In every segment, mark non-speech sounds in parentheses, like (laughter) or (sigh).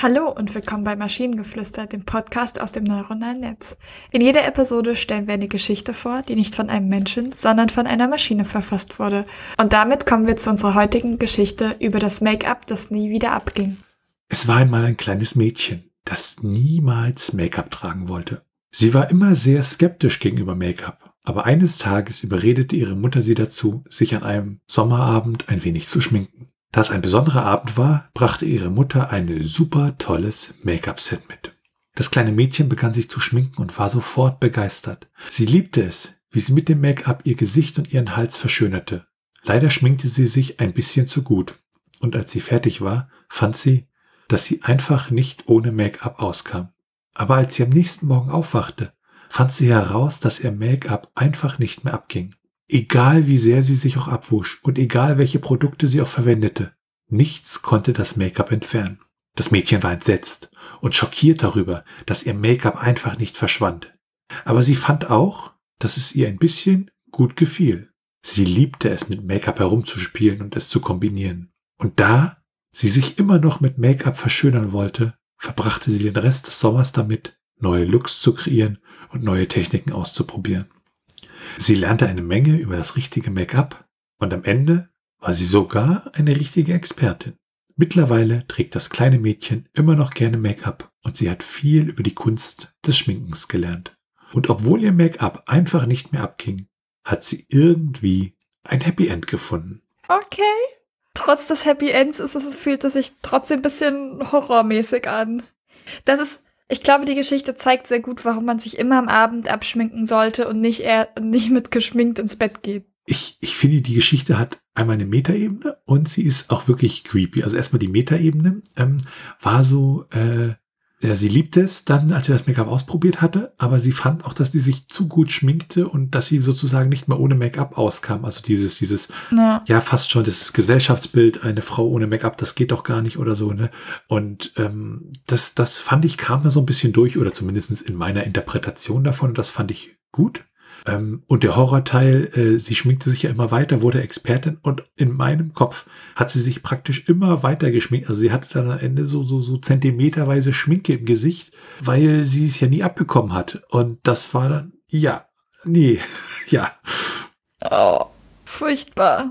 Hallo und willkommen bei Maschinengeflüster, dem Podcast aus dem neuronalen Netz. In jeder Episode stellen wir eine Geschichte vor, die nicht von einem Menschen, sondern von einer Maschine verfasst wurde. Und damit kommen wir zu unserer heutigen Geschichte über das Make-up, das nie wieder abging. Es war einmal ein kleines Mädchen, das niemals Make-up tragen wollte. Sie war immer sehr skeptisch gegenüber Make-up, aber eines Tages überredete ihre Mutter sie dazu, sich an einem Sommerabend ein wenig zu schminken. Da es ein besonderer Abend war, brachte ihre Mutter ein super tolles Make-up-Set mit. Das kleine Mädchen begann sich zu schminken und war sofort begeistert. Sie liebte es, wie sie mit dem Make-up ihr Gesicht und ihren Hals verschönerte. Leider schminkte sie sich ein bisschen zu gut. Und als sie fertig war, fand sie, dass sie einfach nicht ohne Make-up auskam. Aber als sie am nächsten Morgen aufwachte, fand sie heraus, dass ihr Make-up einfach nicht mehr abging. Egal wie sehr sie sich auch abwusch und egal welche Produkte sie auch verwendete, nichts konnte das Make-up entfernen. Das Mädchen war entsetzt und schockiert darüber, dass ihr Make-up einfach nicht verschwand. Aber sie fand auch, dass es ihr ein bisschen gut gefiel. Sie liebte es, mit Make-up herumzuspielen und es zu kombinieren. Und da sie sich immer noch mit Make-up verschönern wollte, verbrachte sie den Rest des Sommers damit, neue Looks zu kreieren und neue Techniken auszuprobieren. Sie lernte eine Menge über das richtige Make-up und am Ende war sie sogar eine richtige Expertin. Mittlerweile trägt das kleine Mädchen immer noch gerne Make-up und sie hat viel über die Kunst des Schminkens gelernt. Und obwohl ihr Make-up einfach nicht mehr abging, hat sie irgendwie ein Happy End gefunden. Okay. Trotz des Happy Ends ist es, fühlt es sich trotzdem ein bisschen horrormäßig an. Das ist ich glaube, die Geschichte zeigt sehr gut, warum man sich immer am Abend abschminken sollte und nicht eher nicht mit geschminkt ins Bett geht. Ich, ich finde, die Geschichte hat einmal eine Metaebene und sie ist auch wirklich creepy. Also erstmal die Metaebene ähm, war so, äh, ja, sie liebte es dann, als sie das Make-up ausprobiert hatte, aber sie fand auch, dass die sich zu gut schminkte und dass sie sozusagen nicht mehr ohne Make-up auskam. Also dieses, dieses, ja. ja, fast schon das Gesellschaftsbild, eine Frau ohne Make-up, das geht doch gar nicht oder so, ne? Und ähm, das, das fand ich, kam da so ein bisschen durch, oder zumindestens in meiner Interpretation davon, und das fand ich gut. Ähm, und der Horrorteil, äh, sie schminkte sich ja immer weiter, wurde Expertin und in meinem Kopf hat sie sich praktisch immer weiter geschminkt. Also sie hatte dann am Ende so, so, so zentimeterweise Schminke im Gesicht, weil sie es ja nie abbekommen hat. Und das war dann, ja, nee, (laughs) ja. Oh, furchtbar.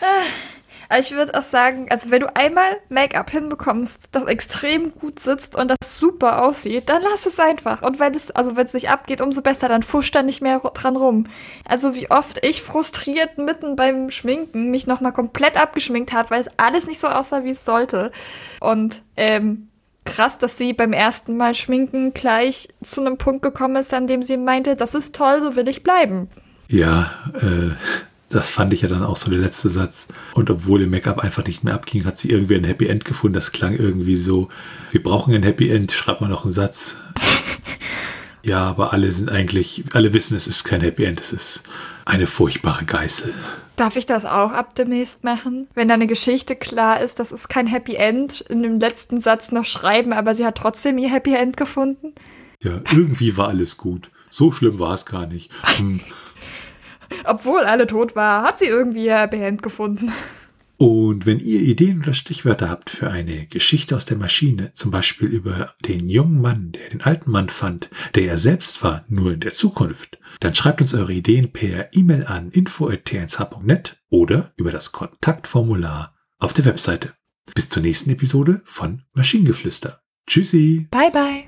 Ah. Aber ich würde auch sagen, also wenn du einmal Make-up hinbekommst, das extrem gut sitzt und das super aussieht, dann lass es einfach. Und wenn es, also wenn es nicht abgeht, umso besser, dann fusch da nicht mehr dran rum. Also wie oft ich frustriert mitten beim Schminken mich nochmal komplett abgeschminkt hat, weil es alles nicht so aussah, wie es sollte. Und, ähm, krass, dass sie beim ersten Mal schminken gleich zu einem Punkt gekommen ist, an dem sie meinte, das ist toll, so will ich bleiben. Ja, äh, das fand ich ja dann auch so der letzte Satz. Und obwohl ihr Make-up einfach nicht mehr abging, hat sie irgendwie ein Happy End gefunden. Das klang irgendwie so, wir brauchen ein Happy End, schreibt mal noch einen Satz. (laughs) ja, aber alle sind eigentlich, alle wissen, es ist kein Happy End, es ist eine furchtbare Geißel. Darf ich das auch ab demnächst machen? Wenn deine Geschichte klar ist, das ist kein Happy End, in dem letzten Satz noch schreiben, aber sie hat trotzdem ihr Happy End gefunden? Ja, irgendwie war alles gut. So schlimm war es gar nicht. Hm. (laughs) Obwohl alle tot war, hat sie irgendwie ihr Behand gefunden. Und wenn ihr Ideen oder Stichwörter habt für eine Geschichte aus der Maschine, zum Beispiel über den jungen Mann, der den alten Mann fand, der er selbst war, nur in der Zukunft, dann schreibt uns eure Ideen per E-Mail an info.tnsh.net oder über das Kontaktformular auf der Webseite. Bis zur nächsten Episode von Maschinengeflüster. Tschüssi. Bye bye.